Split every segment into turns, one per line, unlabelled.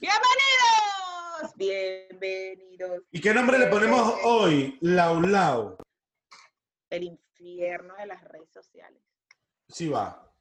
Bienvenidos, bienvenidos.
¿Y qué nombre le ponemos hoy? Lau Lau.
El infierno de las redes sociales.
Sí va.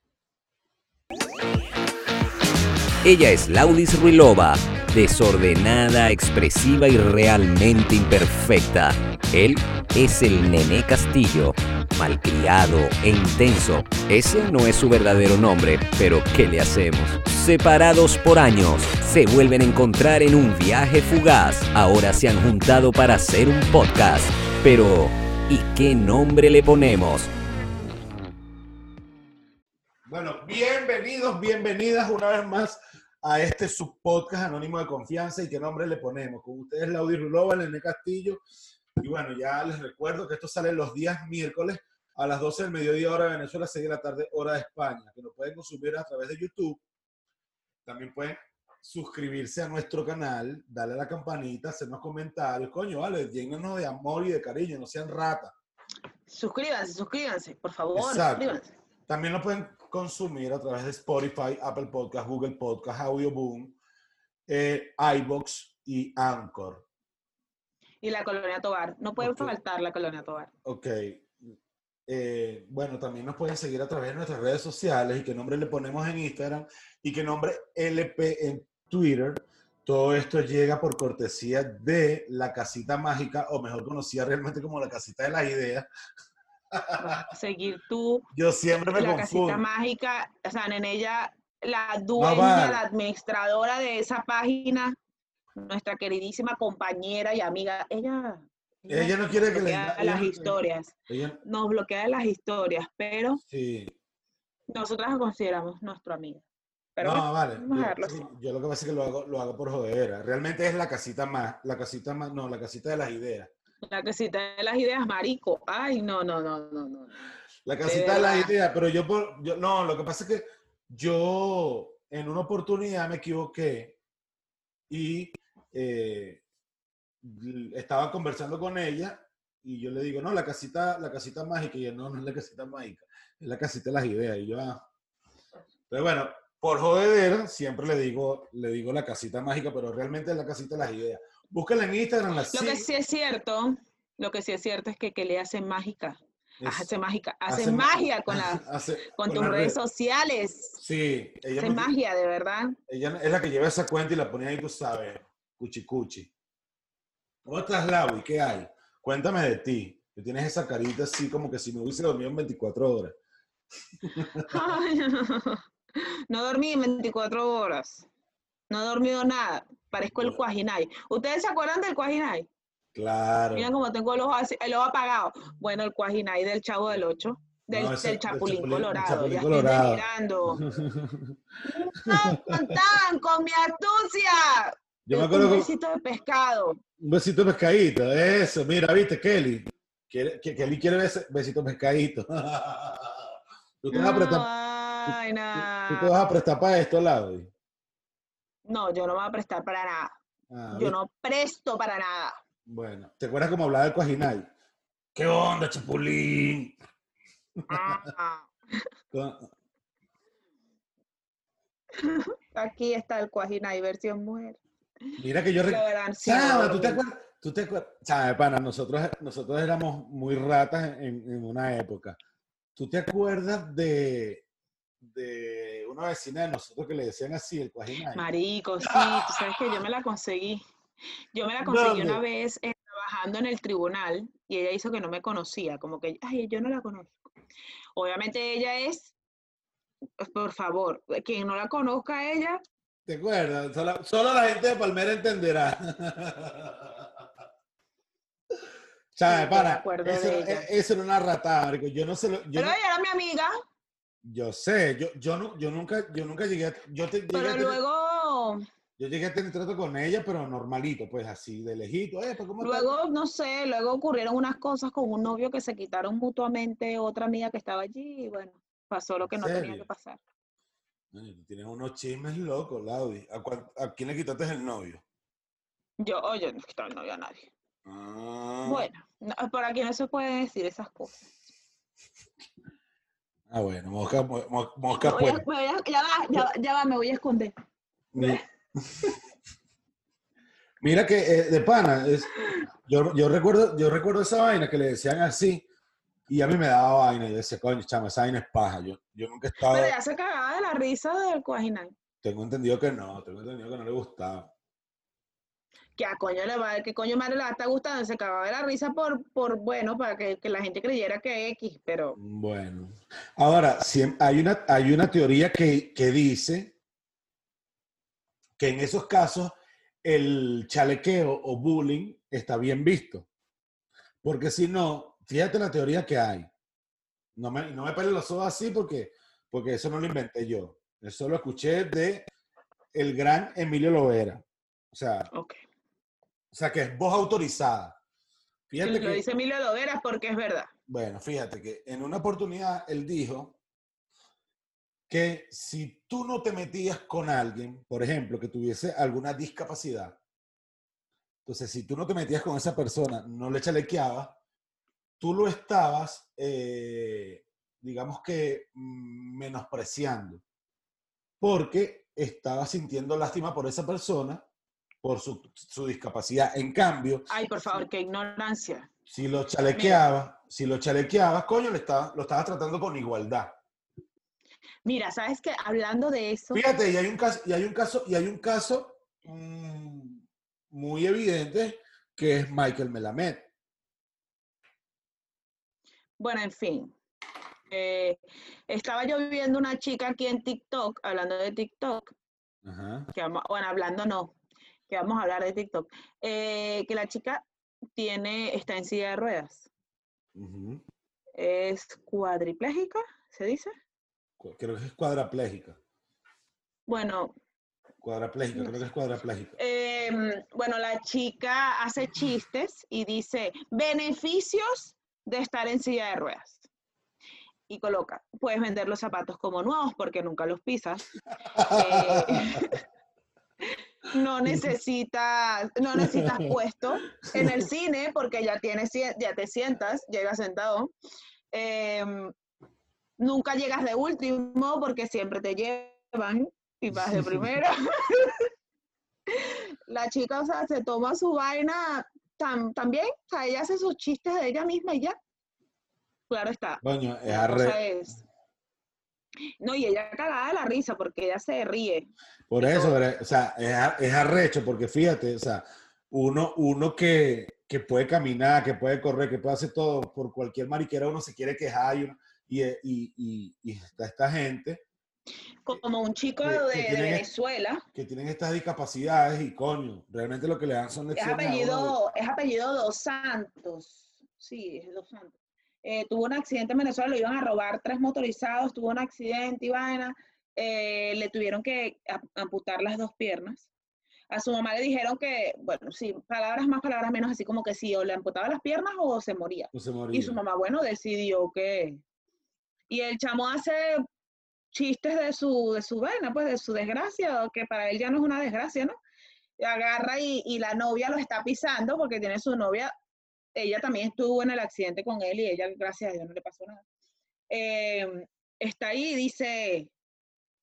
Ella es Laudis Ruilova, desordenada, expresiva y realmente imperfecta. Él es el Nené Castillo, malcriado e intenso. Ese no es su verdadero nombre, pero ¿qué le hacemos? Separados por años, se vuelven a encontrar en un viaje fugaz. Ahora se han juntado para hacer un podcast. Pero, ¿y qué nombre le ponemos?
Bueno, bienvenidos, bienvenidas una vez más a este subpodcast anónimo de confianza y qué nombre le ponemos. Con ustedes Laudi Rulova, Nené Castillo. Y bueno, ya les recuerdo que esto sale los días miércoles a las 12 del mediodía hora de Venezuela, 6 de la tarde hora de España, que lo pueden consumir a través de YouTube. También pueden suscribirse a nuestro canal, darle a la campanita, hacernos comentarios. Coño, vale, llénenos de amor y de cariño, no sean ratas.
Suscríbanse, suscríbanse, por favor,
Exacto.
suscríbanse.
También lo pueden consumir a través de Spotify, Apple Podcast, Google Podcast, Audioboom, eh, iBox y Anchor.
Y la colonia Tobar. No puede faltar la colonia Tobar.
Ok. Eh, bueno, también nos pueden seguir a través de nuestras redes sociales y qué nombre le ponemos en Instagram y qué nombre LP en Twitter. Todo esto llega por cortesía de la casita mágica, o mejor conocida realmente como la casita de las ideas.
Seguir tú,
Yo siempre me
la casita
confundo.
mágica, o sea, en ella, la dueña, la administradora de esa página, nuestra queridísima compañera y amiga, ella,
Ella no quiere que le
bloquea
ella
las
no-
historias,
ella-
nos bloquea las historias, pero
sí.
nosotras la consideramos nuestra amiga. Pero
no, vale. Yo, sí, lo que pasa es que lo hago, lo hago por jodera. Realmente es la casita más, la casita más, no, la casita de las ideas.
la casita de las ideas, marico. Ay, no, no, no, no, no.
La casita de las ideas, pero yo, por, yo, no, lo que pasa es que yo en una oportunidad me equivoqué y eh, estaba conversando con ella y yo le digo, no, la casita, la casita mágica, y ella, no, no es la casita mágica, es la casita de las ideas. Y yo, ah. Pero bueno, por jodedera, siempre le digo, le digo la casita mágica, pero realmente es la casita de las ideas. Búscala en Instagram, la
Lo que sí es cierto, lo que sí es cierto es que, que le hace mágica.
es-
Hace mágica, hace,
hace ma-
magia con, la,
hace-
con
con
tus redes sociales.
Sí, ella
Hace
me-
magia, de verdad.
Ella es la que lleva esa cuenta y la ponía ahí, tú sabes, cuchi cuchi. ¿Cómo estás, Lau? ¿Y qué hay? Cuéntame de ti. Que tienes esa carita así como que si me hubiese dormido en 24 horas.
Ay, no dormí en 24 horas. No he dormido nada. Parezco el. Cuajinay. ¿Ustedes se acuerdan del Cuajinay?
Claro.
Miren cómo tengo el ojo, así- el ojo apagado. Bueno, el Cuajinay del Chavo del Ocho. Del,
No, ese-
del
del
Chapulín Colorado.
Chapulín
ya
Colorado.
estoy delirando. ¡No, contan con mi astucia!
Yo me
Un
acuerdo con
besito de pescado.
un besito de pescadito. Eso, mira, viste, Kelly. Que- Kelly quiere bes- besito de pescadito. tú, te vas a prestar, tú te vas a prestar para esto, Lau.
No, yo no me voy a prestar para nada.
Ah,
Yo no presto para nada.
Bueno, ¿te acuerdas cómo hablaba el Cuajinay? ¿Qué onda, Chapulín?
Ah, Aquí está el Cuajinay versión mujer.
Mira que yo... rec-
La verdad, sí, no
Chama, ¿tú te acuerdas? ¿Tú te acuerdas? Chama, pana, nosotros, nosotros éramos muy ratas en, en una época. ¿Tú te acuerdas de, de una vecina de nosotros que le decían así, el Cuajinay?
Marico, sí, tú sabes que yo me la conseguí. Yo me la conseguí una
¿Dónde?
vez eh, trabajando en el tribunal y ella hizo que no me conocía, como que, ay, yo no la conozco. Obviamente ella es, por favor, quien no la conozca a ella,
¿Te acuerdas? Solo, solo la gente de Palmera entenderá. Pana,
acuerdo
eso,
de ella.
e- eso era una ratada, marico. Yo no sé lo- yo,
pero
no-
ella era mi amiga,
yo sé, yo, yo, no, yo nunca, yo nunca llegué a, yo te- llegué a
pero
tener-
luego,
yo llegué a tener trato con ella, pero normalito, pues así, de lejito. Eh,
luego, no sé, luego ocurrieron unas cosas con un novio que se quitaron mutuamente otra amiga que estaba allí y bueno, pasó lo que
¿En
no tenía que pasar.
Tú tienes unos chismes locos, Laudi. ¿A, cuál- a quién le quitaste el novio?
Yo, oye, no quitaba el novio a nadie.
Ah,
Bueno, no, por aquí no se pueden decir esas cosas.
Ah, bueno, mosca, mo- mo- mosca
Me voy a-
pues.
me voy a- ya va, ya, va, ya va, me voy a esconder.
Mi- Mira que eh, de pana, es, yo, yo, recuerdo, yo recuerdo esa vaina que le decían así y a mí me daba vaina yo decía, coño, chama, esa vaina es paja. Yo, yo nunca estaba...
Pero ya se cagaba de la risa del Cuajinal.
Tengo entendido que no, tengo entendido que no le gustaba.
Que a coño le va, que coño madre le estar gustando, se cagaba de la risa por, por bueno, para que, que la gente creyera que X, pero
Bueno, ahora, siem- hay una, hay una teoría que, que dice que en esos casos el chalequeo o bullying está bien visto. Porque si no, fíjate la teoría que hay. No me, no me los ojos así porque, porque eso no lo inventé yo. Eso lo escuché de el gran Emilio Lovera. O sea, o sea que es voz autorizada. Fíjate
Lo
que,
dice Emilio Loveras porque es verdad.
bueno, fíjate que en una oportunidad él dijo que si tú no te metías con alguien, por ejemplo, que tuviese alguna discapacidad, entonces si tú no te metías con esa persona, no le chalequeabas, tú lo estabas, eh, digamos que, mm, menospreciando, porque estabas sintiendo lástima por esa persona, por su, su discapacidad. En cambio,
Ay, por favor, qué ignorancia.
si lo chalequeabas, si lo chalequeabas, coño, le estaba, lo estabas tratando con igualdad.
Mira, ¿sabes qué? Hablando de eso,
Fíjate, y hay un caso, y hay un caso, y hay un caso muy evidente que es Michael Melamed.
Bueno, en fin. Eh, estaba yo viendo una chica aquí en TikTok, hablando de TikTok,
Ajá.
que vamos, bueno, hablando no, que vamos a hablar de TikTok, eh, que la chica tiene, está en silla de ruedas, es cuadriplégica, ¿se dice?
Creo que es cuadraplégica.
Bueno,
Cuadraplégica, creo que es cuadraplégica.
em, bueno, la chica hace chistes y dice beneficios de estar en silla de ruedas. Y coloca, puedes vender los zapatos como nuevos porque nunca los pisas. Eh, no necesitas, no necesitas puesto en el cine porque ya tienes, ya te sientas, llegas sentado. Em, nunca llegas de último porque siempre te llevan y vas de primera. La chica, o sea, se toma su vaina tam- también, o sea, ella hace sus chistes de ella misma y ya. Claro está.
Coño, es arre-.
No, y ella cagada de la risa porque ella se ríe.
Por eso, pero, o sea, es arrecho, porque fíjate, o sea, uno, uno que, que puede caminar, que puede correr, que puede hacer todo, por cualquier mariquera uno se quiere quejar y, uno- y, y, y- y está esta gente
Como un chico
que-
de,
que
de
tienen-
Venezuela.
que tienen estas discapacidades y coño, realmente lo que le dan son
Es
de-
apellido, es apellido Dos Santos. Sí, es Dos Santos. Eh, tuvo un accidente en Venezuela, lo iban a robar tres motorizados, tuvo un accidente y vaina. eh, le tuvieron que amputar las dos piernas. A su mamá le dijeron que, bueno, sí, palabras más, palabras menos, así como que sí, o le amputaba las piernas o se moría.
no se moría.
Y su mamá, bueno, decidió que... Y el chamo hace chistes de su, de su vaina, pues de su desgracia, que para él ya no es una desgracia, ¿no? Agarra y, la novia lo está pisando porque tiene su novia, ella también estuvo en el accidente con él y ella, gracias a Dios, no le pasó nada. Eh, está ahí y dice,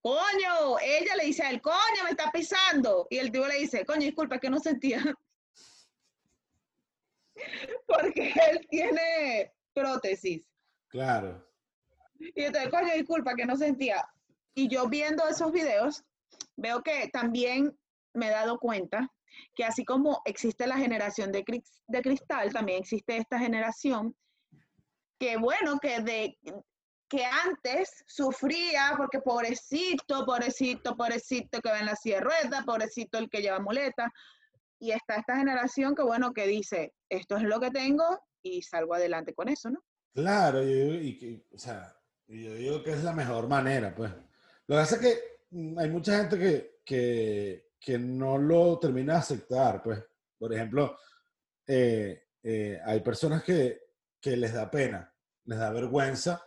coño, ella le dice a él, coño, me está pisando. Y el tío le dice, coño, disculpa, que no sentía. porque él tiene prótesis.
Claro.
Y entonces, coño, disculpa, que no sentía. Y yo viendo esos videos, veo que también me he dado cuenta que así como existe la generación de, cris- de cristal, también existe esta generación que, bueno, que de que antes sufría porque pobrecito, pobrecito, pobrecito que va en la silla de ruedas, pobrecito el que lleva muleta. Y está esta generación que, bueno, que dice, esto es lo que tengo y salgo adelante con eso, ¿no?
Claro, y que, o sea, y yo digo que es la mejor manera, pues. Lo que pasa es que mm, hay mucha gente que, que, que no lo termina de aceptar, pues. Por ejemplo, eh, eh, hay personas que, que les da pena, les da vergüenza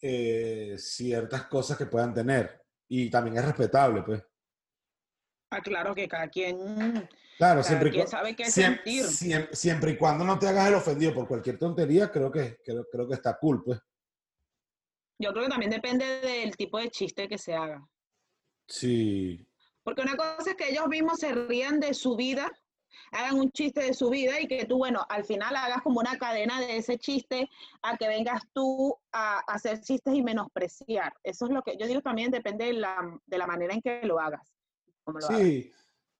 eh, ciertas cosas que puedan tener. Y también es respetable, pues.
Ah, claro que cada quien,
Claro,
cada
siempre
quien sabe qué
siem-
sentir.
siem- siempre y cuando no te hagas el ofendido por cualquier tontería, creo que, creo, creo que está cool, pues.
Yo creo que también depende del tipo de chiste que se haga.
Sí.
Porque una cosa es que ellos mismos se rían de su vida, hagan un chiste de su vida y que tú, bueno, al final hagas como una cadena de ese chiste a que vengas tú a, hacer chistes y menospreciar. Eso es lo que yo digo también depende de la, de la manera en que lo hagas.
sí,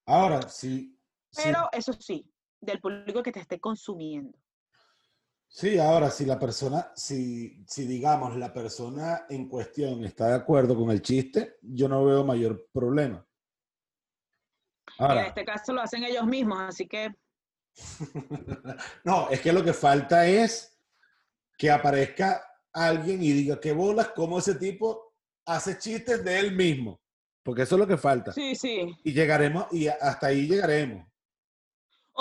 ahora sí.
Pero eso sí, del público que te esté consumiendo.
Sí, ahora si la persona, si, si digamos la persona en cuestión está de acuerdo con el chiste, yo no veo mayor problema.
en este caso lo hacen ellos mismos, así que...
no, es que lo que falta es que aparezca alguien y diga qué bolas, cómo ese tipo hace chistes de él mismo. Porque eso es lo que falta.
Sí, sí.
Y llegaremos, y hasta ahí llegaremos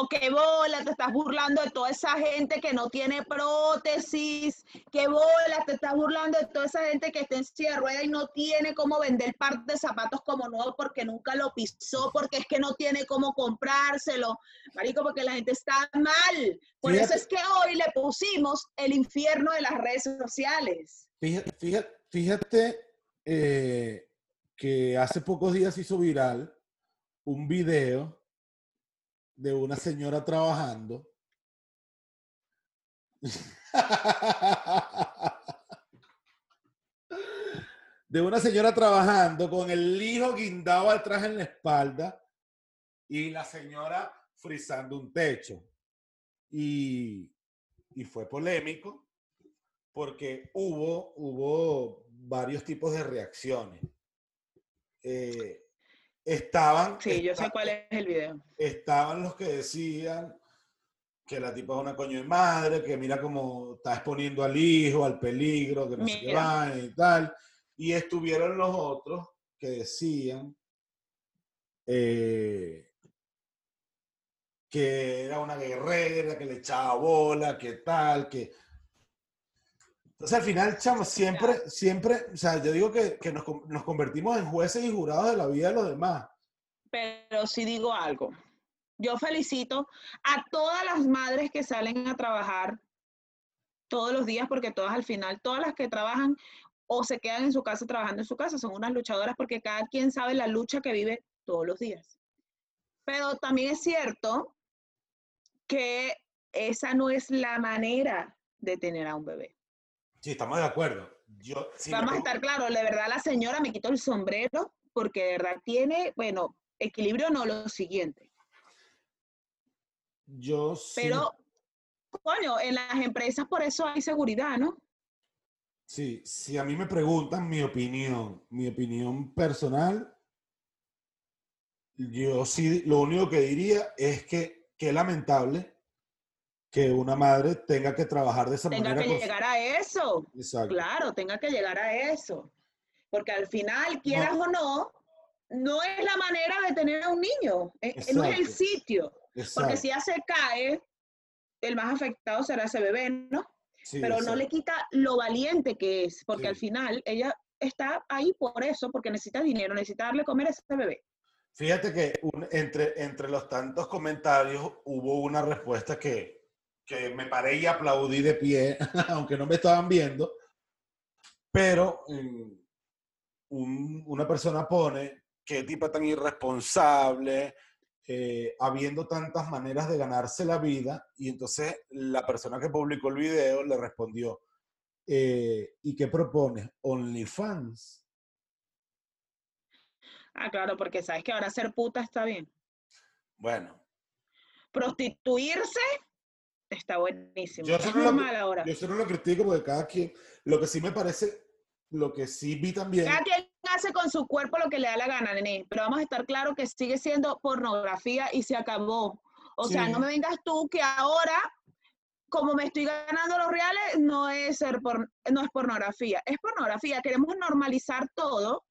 qué bola, te estás burlando de toda esa gente que no tiene prótesis, qué bola, te estás burlando de toda esa gente que está en silla de rueda y no tiene cómo vender par de zapatos como nuevo porque nunca lo pisó, porque es que no tiene cómo comprárselo, marico, porque la gente está mal. Por eso es que hoy le pusimos el infierno de las redes sociales.
Fíjate, fíjate, eh, que hace pocos días hizo viral un video de una señora trabajando. de una señora trabajando con el hijo guindado atrás en la espalda y la señora frizando un techo. Y, y fue polémico porque hubo, hubo varios tipos de reacciones. Eh, Estaban.
Sí, yo sé cuál es el video.
Estaban los que decían que la tipa es una coño de madre, que mira cómo está exponiendo al hijo, al peligro, que no se va y tal. Y estuvieron los otros que decían eh, que era una guerrera, que le echaba bola, que tal, que entonces, al final, chamo, siempre, siempre, o sea, yo digo que, que nos, nos, convertimos en jueces y jurados de la vida de los demás.
Pero si digo algo, yo felicito a todas las madres que salen a trabajar todos los días, porque todas al final, todas las que trabajan o se quedan en su casa trabajando en su casa, son unas luchadoras porque cada quien sabe la lucha que vive todos los días. Pero también es cierto que esa no es la manera de tener a un bebé.
Sí, estamos de acuerdo. Yo,
Vamos a estar claros, de verdad la señora me quitó el sombrero porque de verdad tiene, bueno, equilibrio no lo siguiente.
Yo sí.
Pero, coño, en las empresas por eso hay seguridad, ¿no?
Sí, si a mí me preguntan mi opinión, mi opinión personal, yo sí, lo único que diría es que qué lamentable que una madre tenga que trabajar de esa
manera.
Tenga
que llegar a eso. Exacto. Claro, tenga que llegar a eso. Porque al final, quieras o no, no es la manera de tener a un niño, eh, no es el sitio. Porque si ya se cae, el más afectado será ese bebé, ¿no? Pero no le quita lo valiente que es, porque al final ella está ahí por eso, porque necesita dinero, necesita darle comer a ese bebé.
Fíjate que entre, entre los tantos comentarios hubo una respuesta que, que me paré y aplaudí de pie, aunque no me estaban viendo, pero mm, una persona pone qué tipo tan irresponsable, eh, habiendo tantas maneras de ganarse la vida, y entonces la persona que publicó el video le respondió, eh, ¿y qué propones? ¿OnlyFans?
Ah, claro, porque sabes que ahora ser puta está bien.
Bueno.
Prostituirse está buenísimo.
Yo solo, lo, yo solo lo critico porque cada quien, lo que sí me parece, lo que sí vi también.
Cada quien hace con su cuerpo lo que le da la gana, nene, pero vamos a estar claro que sigue siendo pornografía y se acabó. O sea, no me vengas tú que ahora, como me estoy ganando los reales, no es, ser por, no es pornografía, es pornografía. Queremos normalizar todo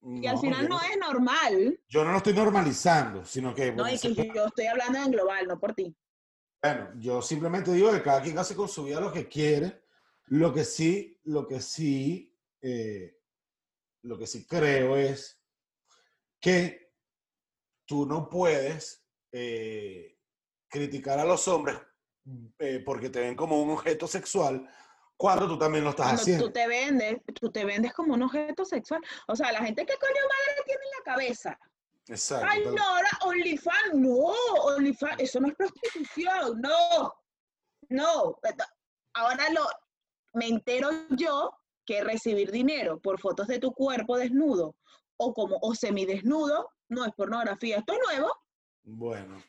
y al final no, es normal.
Yo no lo estoy normalizando, sino que...
No, es que yo estoy hablando en global, no por ti.
Bueno, yo simplemente digo que cada quien hace con su vida lo que quiere. Lo que sí, lo que sí, eh, lo que sí creo es que tú no puedes eh, criticar a los hombres eh, porque te ven como un objeto sexual cuando tú también lo estás haciendo.
Tú te vendes, tú te vendes como un objeto sexual. O sea, la gente que coño madre tiene en la cabeza
Exacto.
Ay, no, ahora OnlyFans, no, OnlyFans, eso no es prostitución, no, no. Ahora lo, me entero yo que recibir dinero por fotos de tu cuerpo desnudo o como o semidesnudo no es pornografía. Esto es nuevo.
Bueno,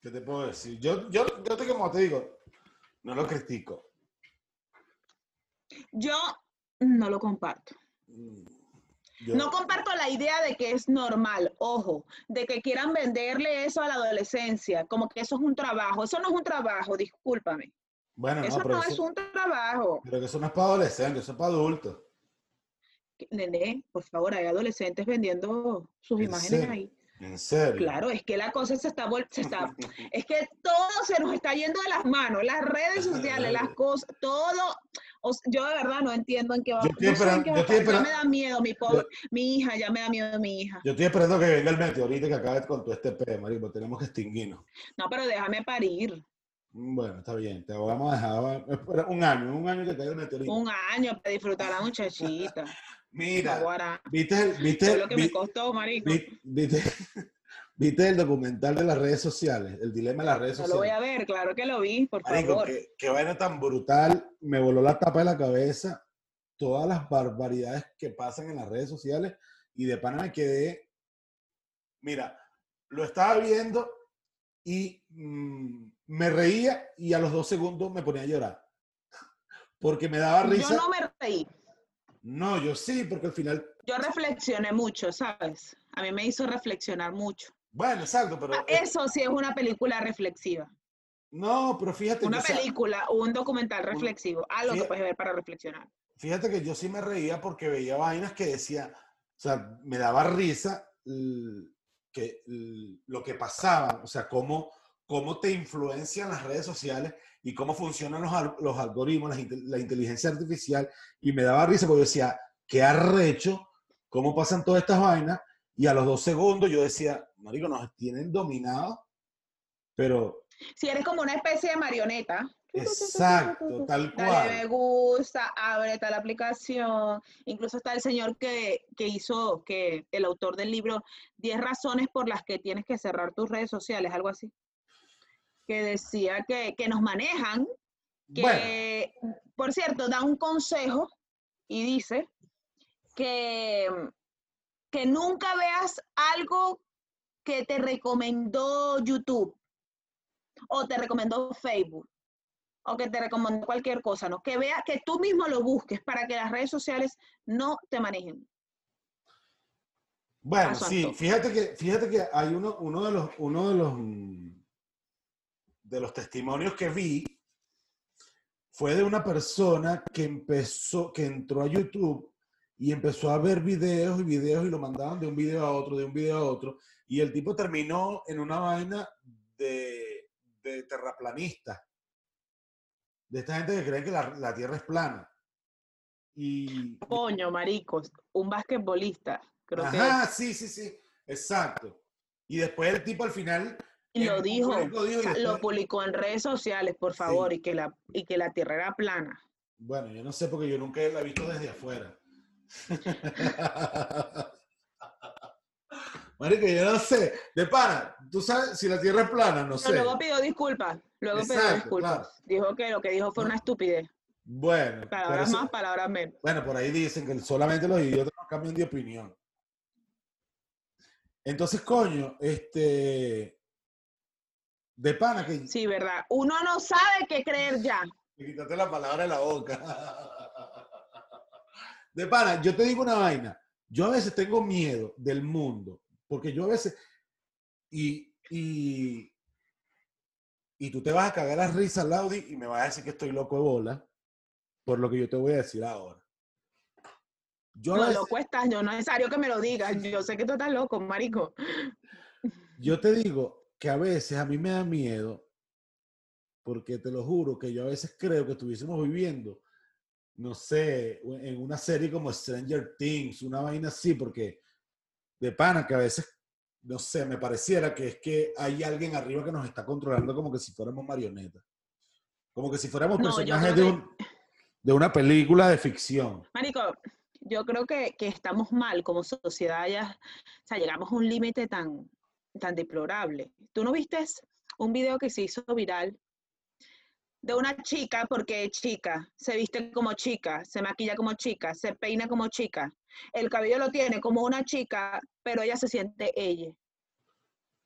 ¿qué te puedo decir? Yo, yo, yo te, como te digo, no lo critico.
Yo no lo comparto.
Mm, yo-
No comparto la idea de que es normal, ojo, de que quieran venderle eso a la adolescencia, como que eso es un trabajo. Eso no es un trabajo, discúlpame.
bueno,
Eso
no, pero
no
eso,
es un trabajo.
pero que eso no es para adolescentes, eso es para adultos.
Nene, por favor, hay adolescentes vendiendo sus
¿En
imágenes
serio?
ahí.
En serio.
Claro, es que la cosa se está, se está, es que todo se nos está yendo de las manos, las redes sociales, las cosas, todo. O s- yo de verdad no entiendo en qué va,
Yo estoy
no
esperando-
qué va
yo
a
estoy
parar. Ya me
esperando-
da miedo mi pobre, mi hija, ya me da miedo mi hija.
Yo estoy esperando que venga el meteorito que acabe con todo este pedo, marico. Tenemos que extinguirnos.
No, pero déjame parir.
Mm, Bueno, está bien. Te vamos a dejar un año, un año que caiga el meteorito.
Un año para disfrutar a la muchachita.
Mira, ¿viste,
todo
viste,
lo que
vi-
me costó, marico.
vi- viste, viste el documental de las redes sociales? El dilema de las redes
No lo voy
sociales.
a ver, claro que lo vi, por
Marico,
favor.
qué, qué vaina tan brutal. Me voló la tapa de la cabeza. Todas las barbaridades que pasan en las redes sociales. Y de pana me quedé. Mira, lo estaba viendo y mm, me reía y a los dos segundos me ponía a llorar. Porque me daba risa.
Yo no me reí.
No, yo sí, porque al final.
Yo reflexioné mucho, ¿sabes? A mí me hizo reflexionar mucho.
Bueno, exacto, pero.
Ah, Eso sí es una película reflexiva.
No, pero fíjate
Una
que,
película, un documental reflexivo, algo que
Fí-
puedes ver para reflexionar.
fíjate que yo sí me reía porque veía vainas que decía, o sea, me daba risa que, lo que pasaba, o sea, cómo, cómo te influencian las redes sociales y cómo funcionan los, los algoritmos, la, la inteligencia artificial, y me daba risa porque yo decía, qué arrecho, cómo pasan todas estas vainas, y a los dos segundos yo decía, marico, nos tienen dominados, pero
Si eres como una especie de marioneta.
exacto, tal
Dale me
cual.
gusta, abre tal aplicación. Incluso está el señor que, que hizo, que el autor del libro, 10 razones por las que tienes que cerrar tus redes sociales, algo así. Que decía que, que nos manejan,
Bueno,
por cierto, da un consejo y dice que, que nunca veas algo que te recomendó YouTube o te recomendó Facebook o que te recomendó cualquier cosa, ¿no? Que veas, que tú mismo lo busques para que las redes sociales no te manejen.
Bueno,
Paso
sí, fíjate que, fíjate que hay uno, uno de los, uno de los, de los testimonios que vi fue de una persona que empezó, que entró a YouTube y empezó a ver videos y videos y lo mandaban de un video a otro, de un video a otro, y el tipo terminó en una vaina de, de terraplanista, de esta gente que cree que la, la Tierra es plana. Y,
Coño, maricos, un basquetbolista, creo que
Ajá, sí, sí, sí, exacto. Y después el tipo al final
y lo dijo,
público dijo
o
y
sea, lo publicó en redes sociales, por favor, y que la y que la tierra era plana.
Bueno, yo no sé porque yo nunca la he visto desde afuera. Marico, yo no sé. De pana, tú sabes si la Tierra es plana, no
Pero
sé.
luego pidió disculpas, luego pidió
Exacto,
disculpas.
claro.
Dijo que lo que dijo fue una estupidez.
Bueno,
Palabras
eso-
más, palabras menos.
bueno, por ahí dicen que solamente los idiotas no cambian de opinión. Entonces, coño, este. De pana que.
Sí, verdad. Uno no sabe qué creer ya.
Me quitaste la palabra de la boca. De pana, yo te digo una vaina. Yo a veces tengo miedo del mundo, porque yo a veces. Y, y, y tú te vas a cagar la risa, Laudi, y me vas a decir que estoy loco de bola, por lo que yo te voy a decir ahora. Yo a
No,
veces-
loco estás, yo no es necesario que me lo digas. Yo sé que tú estás loco, marico.
Yo te digo que a veces a mí me da miedo, porque te lo juro que yo a veces creo que estuviésemos viviendo, no sé, en una serie como Stranger Things, una vaina así, porque de pana que a veces, no sé, me pareciera que es que hay alguien arriba que nos está controlando como que si fuéramos marionetas. Como que si fuéramos
No,
personajes de, un- de una película de ficción.
Marico, yo creo que, que estamos mal como sociedad ya, o sea, llegamos a un límite tan, tan deplorable. ¿Tú no viste un video que se hizo viral de una chica, porque es chica, se viste como chica, se maquilla como chica, se peina como chica, el cabello lo tiene como una chica, pero ella se siente ella.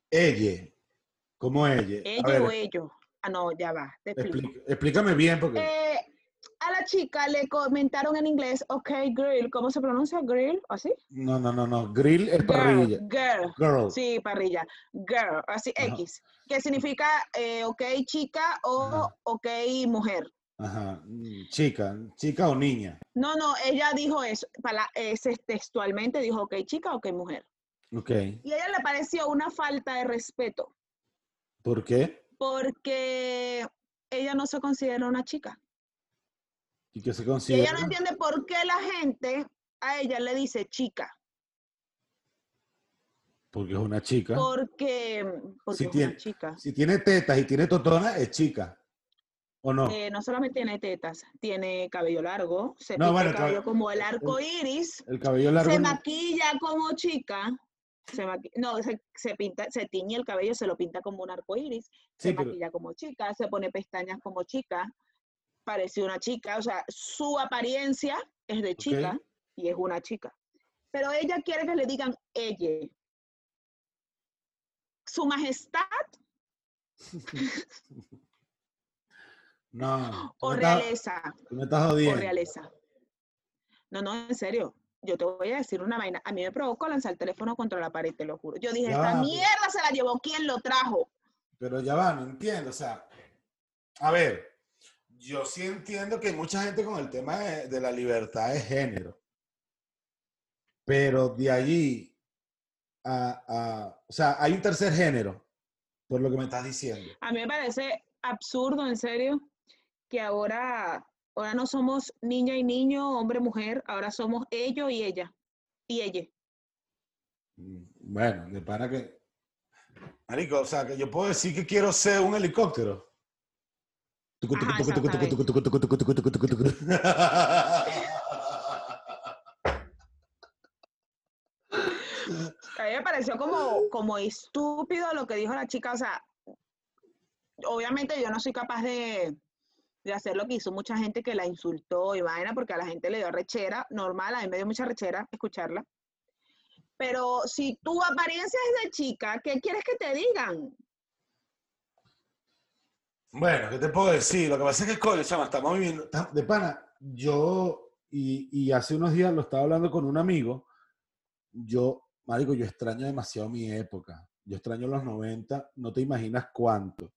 Ella. ¿Cómo ella?
Ella o ellos. Ah, no, ya va. te explico.
Explí- explícame bien porque...
Eh, la chica le comentaron en inglés, ok, grill, ¿cómo se pronuncia grill? ¿Así?
No, no, no, no. Grill es
Girl,
parrilla.
girl.
Girl.
Sí, parrilla. Girl, así
Ajá.
X. Que significa, eh, ok, chica o
Ajá.
ok, mujer.
Ajá. Chica, chica o niña.
No, no, ella dijo eso, para, ese textualmente dijo, ok, chica, ok, mujer.
Ok.
Y a ella le pareció una falta de respeto,
¿Por qué?
porque ella no se considera una chica.
¿Y qué se
Y
considera?
ella no entiende por qué la gente a ella le dice chica,
Porque es una chica.
porque, porque
Si
es
tiene-
una chica.
Si tiene tetas y tiene totona, es chica. ¿O no?
Eh, no solamente tiene tetas, tiene cabello largo, se
No,
pinta
bueno,
el cabello como el arco iris,
El cabello largo.
se
no-
maquilla como chica, se no, se, se pinta, se tiñe el cabello, se lo pinta como un arco iris,
Sí,
se
pero-
maquilla como chica, se pone pestañas como chica, parece una chica, o sea, su apariencia es de chica y es una chica. Pero ella quiere que le digan ella. Su majestad
No.
o realeza.
me estás
o realeza. No, no, en serio. Yo te voy a decir una vaina. A mí me provocó lanzar el teléfono contra la pared, te lo juro. Yo dije,
Ya
esta
va, pero-
mierda se la llevó quien lo trajo.
Pero ya va, no entiendo. O sea, a ver, yo sí entiendo que hay mucha gente con el tema de, de la libertad de género. Pero de allí a, a- O sea, hay un tercer género, por lo que me estás diciendo.
A mí me parece absurdo, en serio, que ahora, ahora no somos niña y niño, hombre, mujer, ahora somos ellos y ella. Y ella.
Mm, Bueno, de pana que. Marico, o sea, que yo puedo decir que quiero ser un helicóptero.
A mí me pareció como, como estúpido lo que dijo la chica, o sea, obviamente yo no soy capaz de, de hacer lo que hizo mucha gente que la insultó y vaina, porque a la gente le dio rechera, normal, a mí me dio mucha rechera escucharla. Pero si tu apariencia es de chica, ¿qué quieres que te digan?
Bueno, ¿qué te puedo decir? Lo que pasa es que, coño, chama, estamos viviendo. De pana, yo, y, y hace unos días lo estaba hablando con un amigo. Yo, Marico, yo extraño demasiado mi época. Yo extraño los 90, no te imaginas cuánto.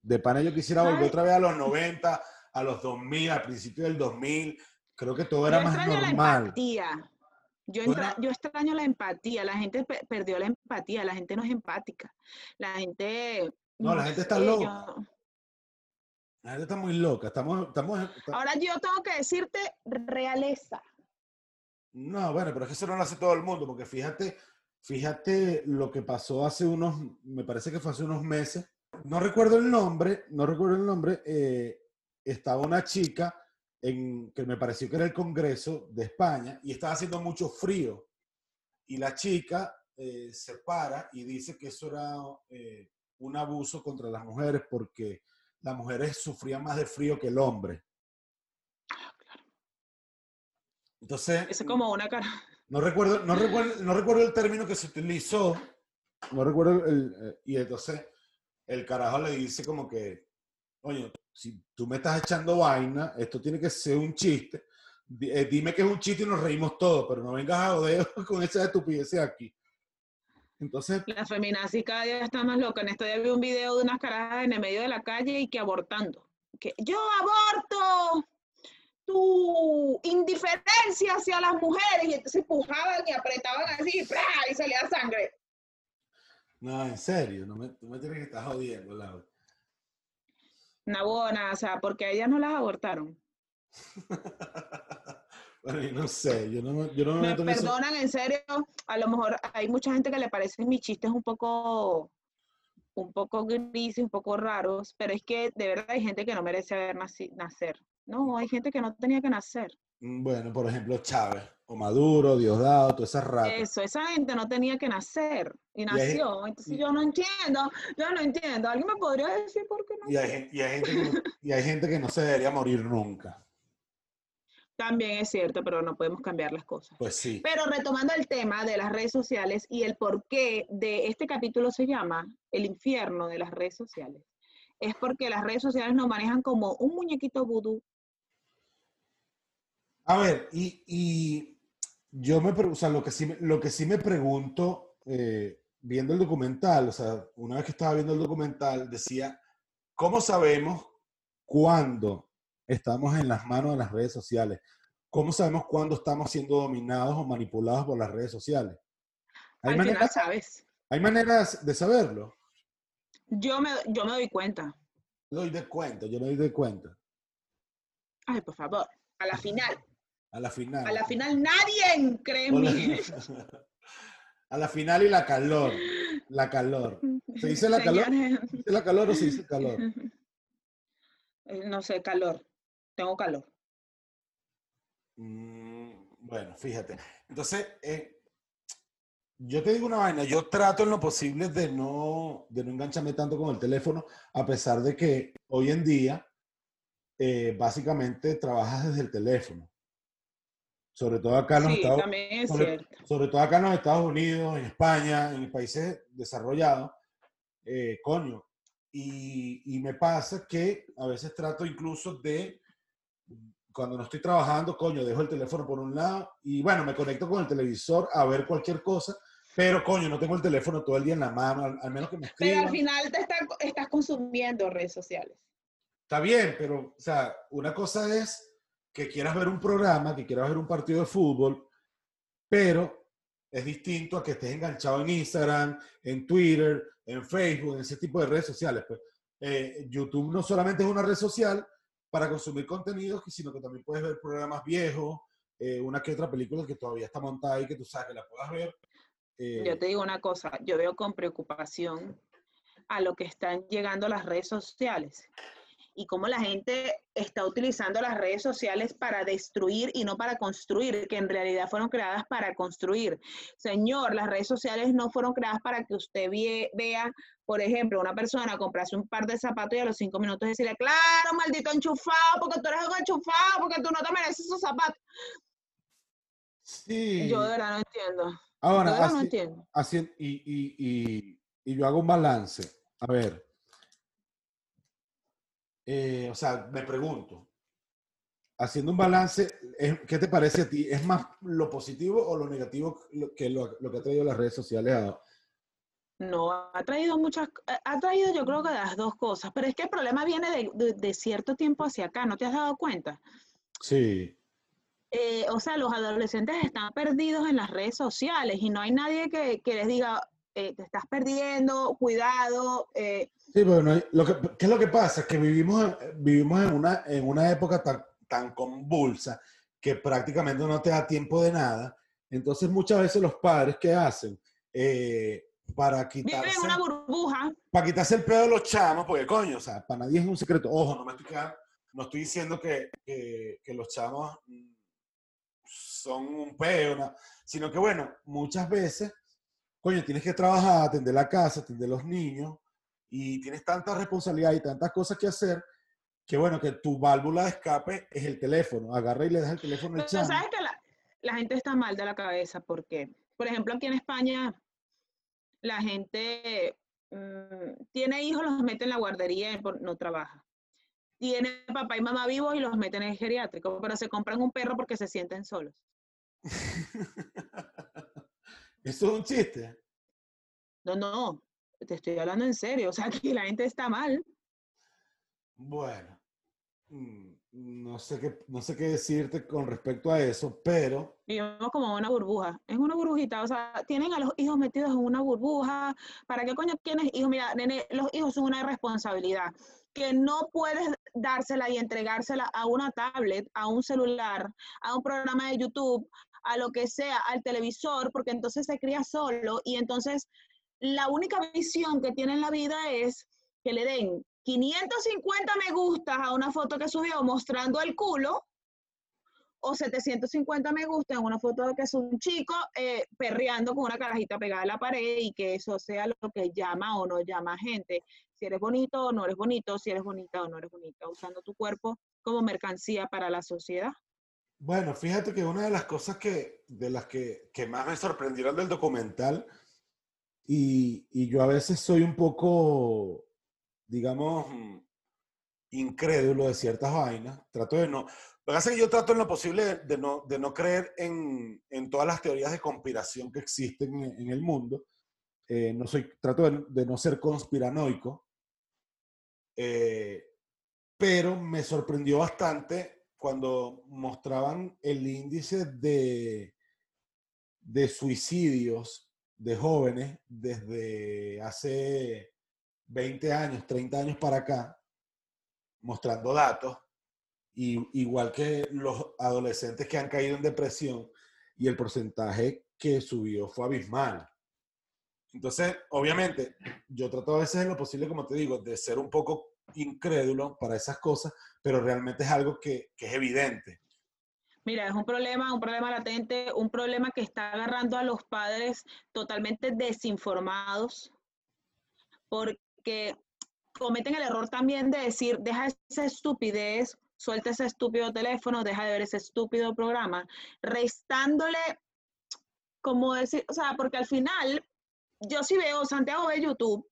De pana, yo quisiera volver otra vez a los 90, a los 2000, al principio del 2000. Creo que todo era
yo
más
extraño la
normal.
empatía. Yo, entra- yo extraño la empatía. La gente pe- perdió la empatía. La gente no es empática. La gente.
No, la gente está
sé,
loca.
yo-
La gente está muy loca. Estamos, estamos,
Ahora yo tengo que decirte realeza.
No, bueno, pero es que eso no lo hace todo el mundo, porque fíjate, fíjate lo que pasó hace unos, me parece que fue hace unos meses. No recuerdo el nombre, no recuerdo el nombre. eh, estaba una chica en que me pareció que era el Congreso de España y estaba haciendo mucho frío. Y la chica eh, se para y dice que eso era eh, un abuso contra las mujeres porque las mujeres sufrían más de frío que el hombre. Entonces,
Eso es como una cara.
no recuerdo, no recuerdo, no recuerdo el término que se utilizó. No recuerdo el, eh, y entonces el carajo le dice como que, oye, si tú me estás echando vaina, esto tiene que ser un chiste. Eh, Dime que es un chiste y nos reímos todos, pero no vengas a joder con esa estupidez aquí. Entonces,
La feminazi cada día está más loca. En esto día vi un video de unas carajas en el medio de la calle y que abortando. Que yo aborto tu indiferencia hacia las mujeres. Y entonces empujaban y apretaban así ¡pra! y salía sangre.
no, en serio, no me tienes que estar jodiendo, Laura.
Una buena, o sea, porque a ellas no las abortaron.
No sé, yo no, me- yo no me
Me
meto en eso.
perdonan, en serio. A lo mejor hay mucha gente que le parecen mis chistes un poco, un poco grises, un poco raros, pero es que de verdad hay gente que no merece haber nacer. No, hay gente que no tenía que nacer.
Mm, Bueno, por ejemplo, Chávez o Maduro, Diosdado, todas esas ratas.
Eso, esa gente no tenía que nacer y
hay-
nació. Entonces
y-
yo no entiendo, yo no entiendo. ¿Alguien me podría decir por qué no?
Y hay, y hay gente que y hay gente que no se debería morir nunca.
También es cierto, pero no podemos cambiar las cosas.
Pues sí.
Pero retomando el tema de las redes sociales y el porqué de este capítulo se llama El infierno de las redes sociales, es porque las redes sociales nos manejan como un muñequito vudú.
A ver, y, y yo me pregunto, o sea, lo que sí me, lo que sí me pregunto, eh, viendo el documental, o sea, una vez que estaba viendo el documental, decía, ¿cómo sabemos cuándo estamos en las manos de las redes sociales? ¿Cómo sabemos cuándo estamos siendo dominados o manipulados por las redes sociales? ¿Hay,
Al final,
maneras,
¿sabes?
¿Hay maneras de saberlo?
Yo me, yo me doy cuenta.
Doy de cuenta, yo me doy de cuenta.
Ay, por favor, a la final,
A la final.
a la final nadie cree en mí.
A la final y la calor. La calor. ¿Se dice la calor? ¿Se dice la calor o se dice calor?
eh, No sé, calor. Tengo calor.
Mm, bueno, fíjate. Entonces, eh, yo te digo una vaina, yo trato en lo posible de no, de no engancharme tanto con el teléfono, a pesar de que hoy en día eh, básicamente trabajas desde el teléfono. Sobre todo acá en los
Sí,
Estados
es
sobre, todo acá en los Estados Unidos, en España, en países desarrollados, eh, coño. Y, y me pasa que a veces trato incluso de, cuando no estoy trabajando, coño, dejo el teléfono por un lado y bueno, me conecto con el televisor a ver cualquier cosa, pero coño, no tengo el teléfono todo el día en la mano, al, al menos que me
Pero al
escriban.
final te está- estás consumiendo redes sociales.
Está bien, pero, o sea, una cosa es que quieras ver un programa, que quieras ver un partido de fútbol, pero es distinto a que estés enganchado en Instagram, en Twitter, en Facebook, en ese tipo de redes sociales. Pues. Eh, YouTube no solamente es una red social para consumir contenidos, sino que también puedes ver programas viejos, eh, una que otra película que todavía está montada y que tú sabes que la puedas ver. Eh,
Yo te digo una cosa, yo veo con preocupación a lo que están llegando las redes sociales y cómo la gente está utilizando las redes sociales para destruir y no para construir, que en realidad fueron creadas para construir. Señor, las redes sociales no fueron creadas para que usted vea, por ejemplo, una persona comprarse un par de zapatos y a los cinco minutos decirle, claro, maldito enchufado, porque tú eres un enchufado, porque tú no te mereces esos zapatos.
sí.
Yo de verdad no entiendo. de
Ahora,
verdad no
así-
entiendo.
Haci- y, y- y- y yo hago un balance. A ver. Eh, o sea, me pregunto, haciendo un balance, ¿qué te parece a ti? ¿Es más lo positivo o lo negativo que lo, lo que ha traído las redes sociales a-
No, ha traído muchas, ha- ha traído yo creo que las dos cosas, pero es que el problema viene de, de- de cierto tiempo hacia acá, ¿no te has dado cuenta?
Sí.
Eh, o sea, los adolescentes están perdidos en las redes sociales y no hay nadie que, que les diga, eh, te estás perdiendo, cuidado. eh,
Sí, pero no hay- lo que, ¿qué es lo que pasa? Que vivimos, vivimos en, una, en una época tan, tan convulsa que prácticamente no te da tiempo de nada. Entonces, muchas veces los padres, ¿qué hacen? Eh, para
viven
quitarse,
en una burbuja.
para quitarse el pedo de los chamos, porque coño, o sea, para nadie es un secreto. Ojo, no me estoy, quedando- no estoy diciendo que, que- que los chamos son un peo, no, sino que bueno, muchas veces, coño, tienes que trabajar, atender la casa, atender los niños, y tienes tanta responsabilidad y tantas cosas que hacer, que bueno, que tu válvula de escape es el teléfono. Agarra y le das el teléfono al
Pero sabes que la, la gente está mal de la cabeza porque, por ejemplo, aquí en España, la gente mm, tiene hijos, los mete en la guardería y no trabaja. Tiene papá y mamá vivos y los meten en el geriátrico, pero se compran un perro porque se sienten solos.
Eso es un chiste.
No, no, te estoy hablando en serio. O sea, que la gente está mal.
Bueno, mm, no sé qué, no sé qué decirte con respecto a eso, pero
Vivimos como una burbuja. Es una burbujita. O sea, tienen a los hijos metidos en una burbuja. ¿Para qué coño tienes hijos? Mira, nene, los hijos son una responsabilidad que no puedes dársela y entregársela a una tablet, a un celular, a un programa de YouTube, a lo que sea, al televisor, porque entonces se cría solo y entonces la única visión que tiene en la vida es que le den 550 me gustas a una foto que subió mostrando el culo o 750 me gusta en una foto de que es un chico eh, perreando con una carajita pegada a la pared y que eso sea lo que llama o no llama gente. Si eres bonito o no eres bonito, si eres bonita o no eres bonita, usando tu cuerpo como mercancía para la sociedad.
Bueno, fíjate que una de las cosas que, de las que, que más me sorprendieron del documental, y, y yo a veces soy un poco, digamos, incrédulo de ciertas vainas, trato de no, lo que pasa es que yo trato en lo posible de no, de no creer en, en todas las teorías de conspiración que existen en, en el mundo. Eh, no soy, trato de, de, no ser conspiranoico. Eh, pero me sorprendió bastante cuando mostraban el índice de, de suicidios de jóvenes desde hace 20 años, 30 años para acá, mostrando datos y, igual que los adolescentes que han caído en depresión y el porcentaje que subió fue abismal. Entonces, obviamente, yo trato a veces en lo posible, como te digo, de ser un poco incrédulo para esas cosas, pero realmente es algo que, que es evidente.
Mira, es un problema, un problema latente, un problema que está agarrando a los padres totalmente desinformados, porque cometen el error también de decir, deja esa estupidez suelta ese estúpido teléfono, deja de ver ese estúpido programa, restándole, como decir, o sea, porque al final, yo sí veo, Santiago ve YouTube,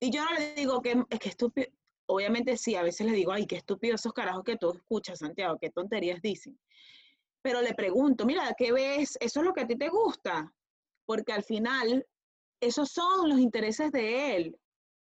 y yo no le digo que es que estúpido, obviamente sí, a veces le digo, ay, qué estúpido esos carajos que tú escuchas, Santiago, qué tonterías dicen. Pero le pregunto, mira, ¿qué ves? ¿Eso es lo que a ti te gusta? Porque al final, esos son los intereses de él.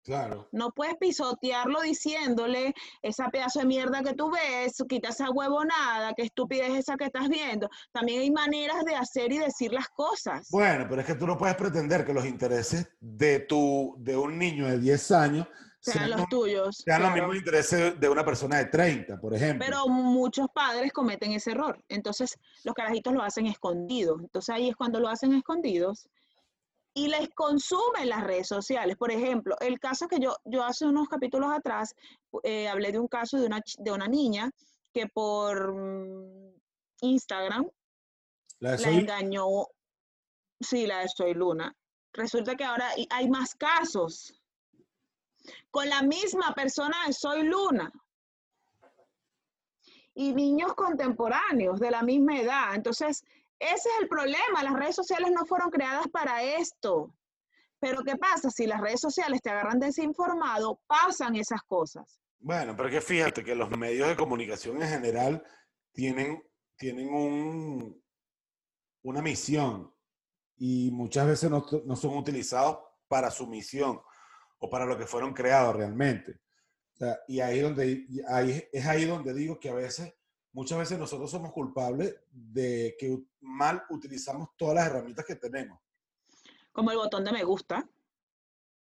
Claro.
No puedes pisotearlo diciéndole esa pedazo de mierda que tú ves, quita esa huevonada, qué estupidez esa que estás viendo. También hay maneras de hacer y decir las cosas.
Bueno, pero es que tú no puedes pretender que los intereses de tu, de un niño de 10 años
sean, los tuyos.
Sean claro. los mismos intereses de una persona de 30, por ejemplo.
Pero muchos padres cometen ese error. Entonces, los carajitos lo hacen escondidos. Entonces, ahí es cuando lo hacen escondidos y les consumen las redes sociales. Por ejemplo, el caso que yo, yo hace unos capítulos atrás eh, hablé de un caso de una, de una niña que por mm, Instagram
la,
la engañó. Sí, la de Soy Luna. Resulta que ahora hay más casos con la misma persona de Soy Luna. Y niños contemporáneos de la misma edad. Entonces, ese es el problema. Las redes sociales no fueron creadas para esto. Pero ¿qué pasa? Si las redes sociales te agarran desinformado, pasan esas cosas.
Bueno, pero que fíjate que los medios de comunicación en general tienen, tienen un, una misión y muchas veces no, no, son utilizados para su misión o para lo que fueron creados realmente. Y ahí, donde, ahí es ahí donde digo que a veces muchas veces nosotros somos culpables de que mal utilizamos todas las herramientas que tenemos.
Como el botón de me gusta.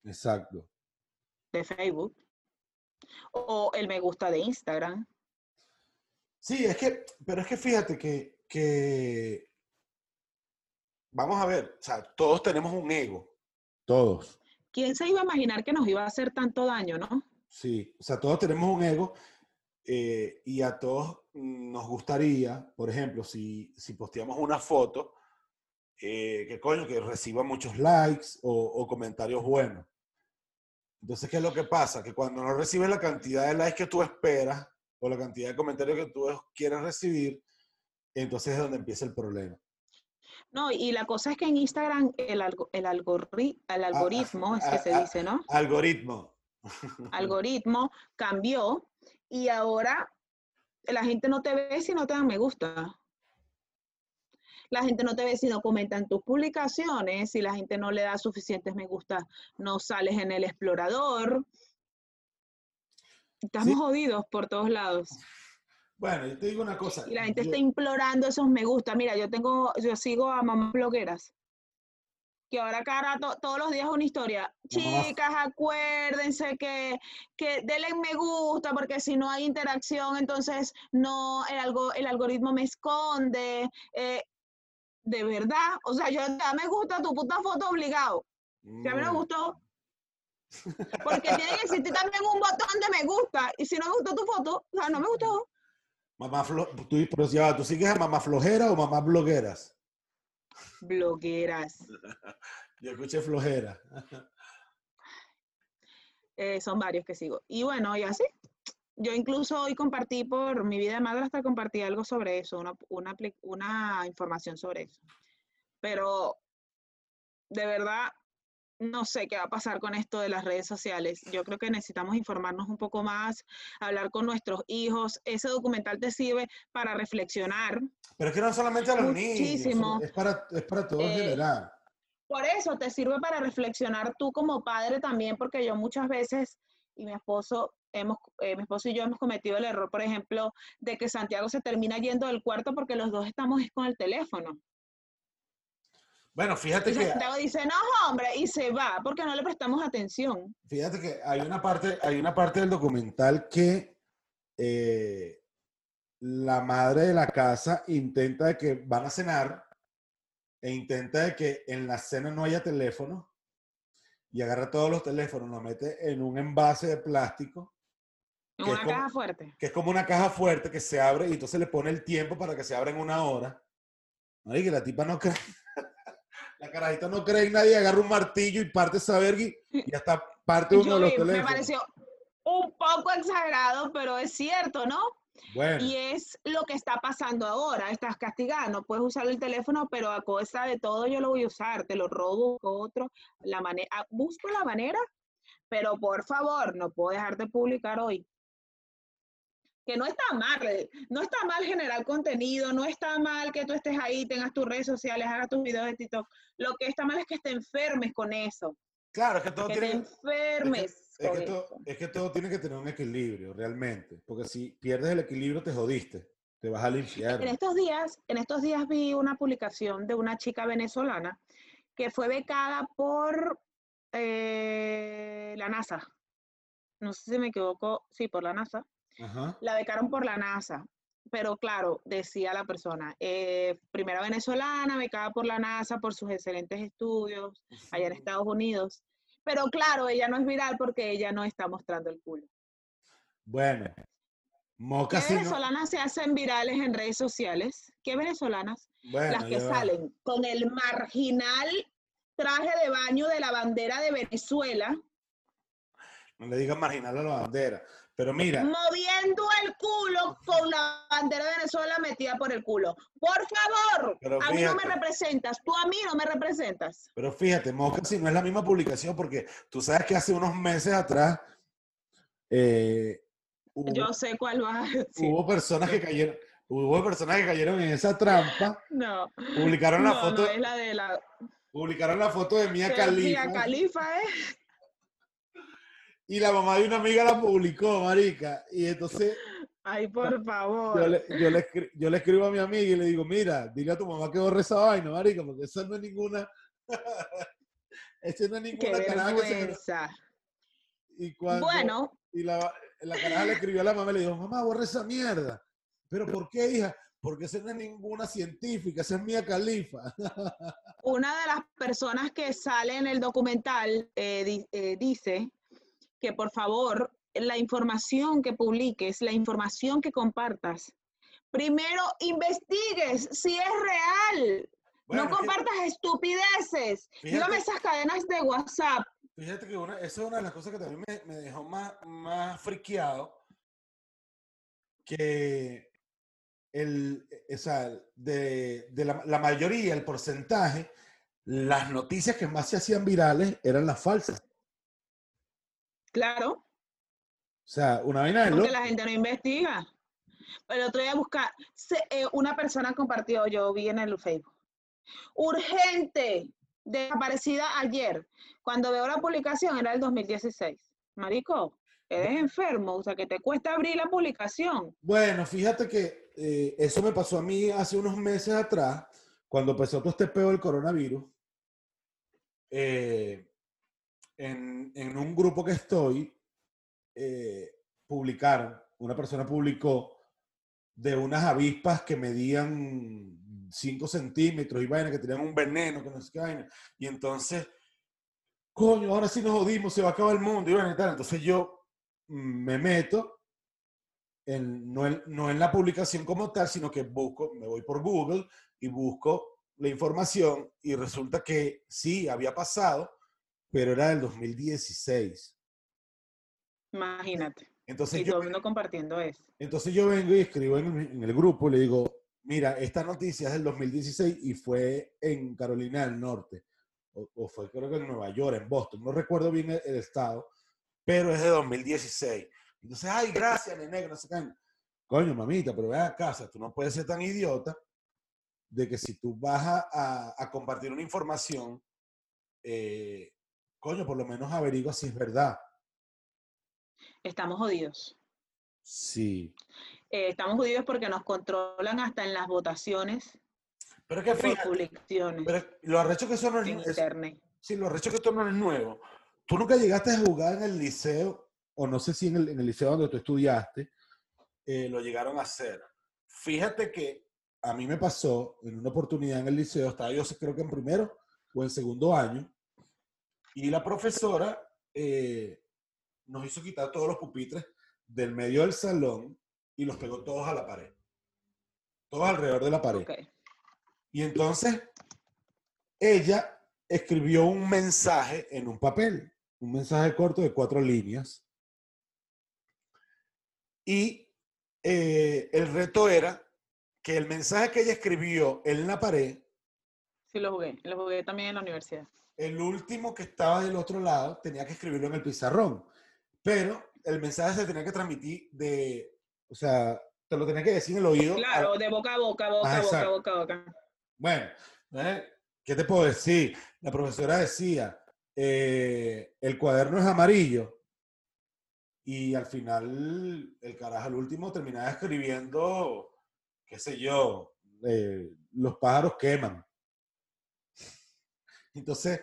Exacto.
De Facebook. O el me gusta de Instagram.
Sí, es que, pero es que fíjate que, que vamos a ver, o sea, todos tenemos un ego. Todos.
¿Quién se iba a imaginar que nos iba a hacer tanto daño, no?
Sí, o sea, todos tenemos un ego eh, y a todos nos gustaría, por ejemplo, si, si posteamos una foto, eh, que coño, que reciba muchos likes o, o, comentarios buenos. Entonces, ¿qué es lo que pasa? Que cuando no recibes la cantidad de likes que tú esperas o la cantidad de comentarios que tú quieres recibir, entonces es donde empieza el problema.
No, y la cosa es que en Instagram el, algo, el, algorri, el algoritmo, a, a, es que se dice, ¿no?
Algoritmo.
Algoritmo cambió y ahora la gente no te ve si no te dan me gusta. La gente no te ve si no comentan tus publicaciones, si la gente no le da suficientes me gusta, no sales en el explorador. Estamos ¿Sí? jodidos por todos lados.
Bueno, yo te digo una cosa.
Y la gente yo... está implorando esos me gusta. Mira, yo tengo, yo sigo a mamás blogueras que ahora cada rato, todos los días una historia. Chicas, acuérdense que, que denle me gusta, porque si no hay interacción, entonces no, el, algo, el algoritmo me esconde. Eh, de verdad, o sea, yo ya me gusta tu puta foto obligado. Si a mí me gustó. Porque tiene que existir también un botón de me gusta. Y si no me gustó tu foto, o sea, no me gustó.
Mamá tú, pero ya va, ¿tú sigues a mamá flojera o mamá blogueras?
Blogueras.
Yo escuché flojera.
Eh, son varios que sigo. Y bueno, y así. Yo incluso hoy compartí por mi vida de madre hasta compartí algo sobre eso, una, una, una información sobre eso. Pero de verdad, no sé qué va a pasar con esto de las redes sociales. Yo creo que necesitamos informarnos un poco más, hablar con nuestros hijos. Ese documental te sirve para reflexionar.
Pero es que no solamente a los niños, es para, es para todo en
Eh,
general.
Por eso te sirve para reflexionar tú como padre también, porque yo muchas veces y mi esposo hemos, eh, mi esposo y yo hemos cometido el error, por ejemplo, de que Santiago se termina yendo del cuarto porque los dos estamos es con el teléfono.
Bueno, fíjate
Y
que,
Santiago dice, no, hombre, y se va porque no le prestamos atención.
fíjate que hay una parte, hay una parte del documental que eh, la madre de la casa intenta de que van a cenar e intenta de que en la cena no haya teléfono y agarra todos los teléfonos, los mete en un envase de plástico
En una
como-
caja fuerte.
que es como una caja fuerte que se abre y entonces le pone el tiempo para que se abra en una hora. Ay, que la tipa no cree. La carajita no cree en nadie, agarra un martillo y parte esa verga y está parte uno
Yo
de los
vi, me
teléfonos.
pareció un poco exagerado, pero es cierto, ¿no?
Bueno,
Y es lo que está pasando ahora. Estás castigada, no puedes usar el teléfono, pero a costa de todo yo lo voy a usar. Te lo robo, otro. La manera, busco la manera, pero por favor, no puedo dejar de publicar hoy. Que no está mal, eh, no está mal generar contenido, no está mal que tú estés ahí, tengas tus redes sociales, hagas tus videos de TikTok. Lo que está mal es que te enfermes con eso,
claro, es que todo
que te
tiene,
enfermes
es que, todo,
eso.
es que todo tiene que tener un equilibrio, realmente. Porque si pierdes el equilibrio, te jodiste. Te vas al
En
infierno.
estos días, en estos días vi una publicación de una chica venezolana que fue becada por eh, la NASA. No sé si me equivoco, sí, por la NASA.
Ajá.
La becaron por la NASA. Pero claro, decía la persona, eh, primera venezolana, becada por la NASA por sus excelentes estudios allá en Estados Unidos. Pero claro, ella no es viral porque ella no está mostrando el culo.
Bueno,
¿Qué
Moca no-
venezolanas se hacen virales en redes sociales? ¿Qué venezolanas?
Bueno,
las que salen con el marginal traje de baño de la bandera de Venezuela,
No le digas marginal a la bandera. Pero mira,
moviendo el culo con la bandera de Venezuela metida por el culo. Por favor, a mí no me representas, tú a mí no me representas.
Pero fíjate, Mosca, si no es la misma publicación, porque tú sabes que hace unos meses atrás eh, hubo,
Yo sé cuál va a decir.
hubo personas que cayeron, hubo personas que cayeron en esa trampa,
No,
publicaron la
no,
foto,
no es la de la
publicaron la foto de Mia
de
Khalifa
Mia Khalifa, ¿eh?
Y la mamá de una amiga la publicó, marica, y entonces
Ay, por favor.
yo le, yo, le escri- yo le escribo a mi amiga y le digo, mira, dile a tu mamá que borre esa vaina, marica, porque esa no es ninguna, esa no es
Qué
ninguna caraja que se...
vergüenza.
Y cuando,
Bueno,
Y la, la caraja le escribió a la mamá y le dijo, mamá, borra esa mierda. ¿Pero por qué, hija? Porque esa no es ninguna científica, esa es Mía Califa.
una de las personas que sale en el documental eh, di- eh, dice que por favor la información que publiques, la información que compartas, primero investigues si es real.
Bueno,
no compartas estupideces. Dígame esas cadenas de WhatsApp.
fíjate que una, esa es una de las cosas que también me, me dejó más, más friqueado, que el, o sea, de, de la, la mayoría, el porcentaje, las noticias que más se hacían virales eran las falsas.
Claro,
O sea, una vaina de
porque
loco.
la gente no investiga. El otro día buscar, eh, una persona compartió, yo vi en el Facebook, urgente, desaparecida ayer. Cuando veo la publicación era el 2016. Marico, eres enfermo, o sea que te cuesta abrir la publicación.
Bueno, fíjate que eh, eso me pasó a mí hace unos meses atrás, cuando empezó todo este peo del coronavirus. Eh, en, en un grupo que estoy, eh, publicaron, una persona publicó de unas avispas que medían 5 centímetros y vaina, que tenían un veneno, que no sé qué vaina. Y entonces, coño, ahora sí nos jodimos, se va a acabar el mundo y vaina y tal. Entonces yo me meto en, no, en, no en la publicación como tal, sino que busco, me voy por Google y busco la información y resulta que sí, había pasado, pero era del 2016.
Imagínate.
Entonces
y
yo,
todo mundo compartiendo eso.
entonces yo vengo y escribo en, el- en el grupo y le digo, mira, esta noticia es del 2016 y fue en Carolina del Norte, o, o fue creo que en Nueva York, en Boston, no recuerdo bien el, el estado, pero es de 2016. Entonces, ay, gracias, nene, no sé qué. Coño, mamita, pero ve a casa, tú no puedes ser tan idiota de que si tú vas a, a- a compartir una información, eh, coño, por lo menos averigua si es verdad.
Estamos jodidos.
Sí.
Eh, estamos jodidos porque nos controlan hasta en las votaciones
Pero es que fíjate, pero lo arrecho que eso no es,
internet.
sí, lo arrecho que esto no es nuevo. Tú nunca llegaste a jugar en el liceo, o no sé si en el, en el liceo donde tú estudiaste, eh, lo llegaron a hacer. Fíjate que a mí me pasó en una oportunidad en el liceo, estaba yo creo que en primero o en segundo año, y la profesora eh, nos hizo quitar todos los pupitres del medio del salón y los pegó todos a la pared. Todos alrededor de la pared. Y entonces ella escribió un mensaje en un papel, un mensaje corto de cuatro líneas. Y eh, el reto era que el mensaje que ella escribió en la pared,
Sí, lo jugué. Lo jugué también en la universidad.
El último que estaba del otro lado tenía que escribirlo en el pizarrón. Pero el mensaje se tenía que transmitir de, o sea, te lo tenía que decir en el oído. a-
Claro, de boca a boca, boca
Ah,
a boca, boca a boca.
Bueno, ¿eh? ¿qué te puedo decir? La profesora decía, eh, el cuaderno es amarillo. Y al final, el carajo al último terminaba escribiendo, qué sé yo, eh, los pájaros queman. Entonces,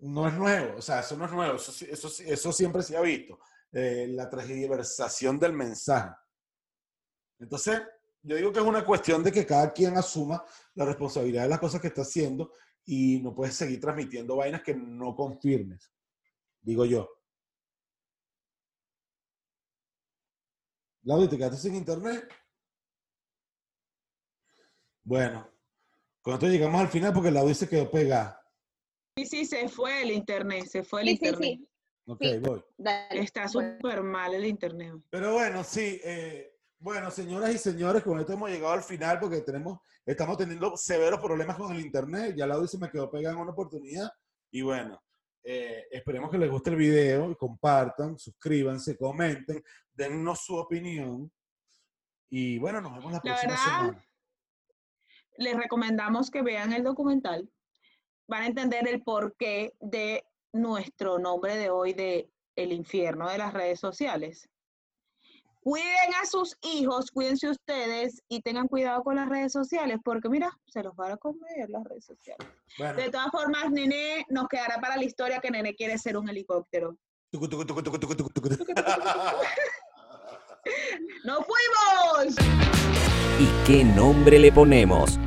no es nuevo, o sea, eso no es nuevo, eso, eso, eso siempre se ha visto, eh, la transversación del mensaje. Entonces, yo digo que es una cuestión de que cada quien asuma la responsabilidad de las cosas que está haciendo y no puedes seguir transmitiendo vainas que no confirmes, digo yo. Laudi, ¿te quedaste sin internet? Bueno, con esto llegamos al final porque Laudi se quedó pegada.
Sí, sí, se fue el internet, se fue el
Sí,
internet.
sí.
Ok,
Sí.
voy.
Dale.
Está súper mal el internet.
Pero bueno, sí. eh, bueno, señoras y señores, con esto hemos llegado al final porque tenemos, estamos teniendo severos problemas con el internet. Ya Laudi se me quedó pegada en una oportunidad. Y bueno, eh, esperemos que les guste el video, compartan, suscríbanse, comenten, dennos su opinión. Y bueno, nos vemos la
La
próxima
verdad,
semana.
Les recomendamos que vean el documental. Van a entender el porqué de nuestro nombre de hoy de el infierno de las redes sociales. Cuiden a sus hijos, cuídense ustedes y tengan cuidado con las redes sociales, porque mira, se los van a comer las redes sociales.
Bueno,
De todas formas, Nene nos quedará para la historia que Nene quiere ser un helicóptero. ¡Nos fuimos!
¿Y qué nombre le ponemos?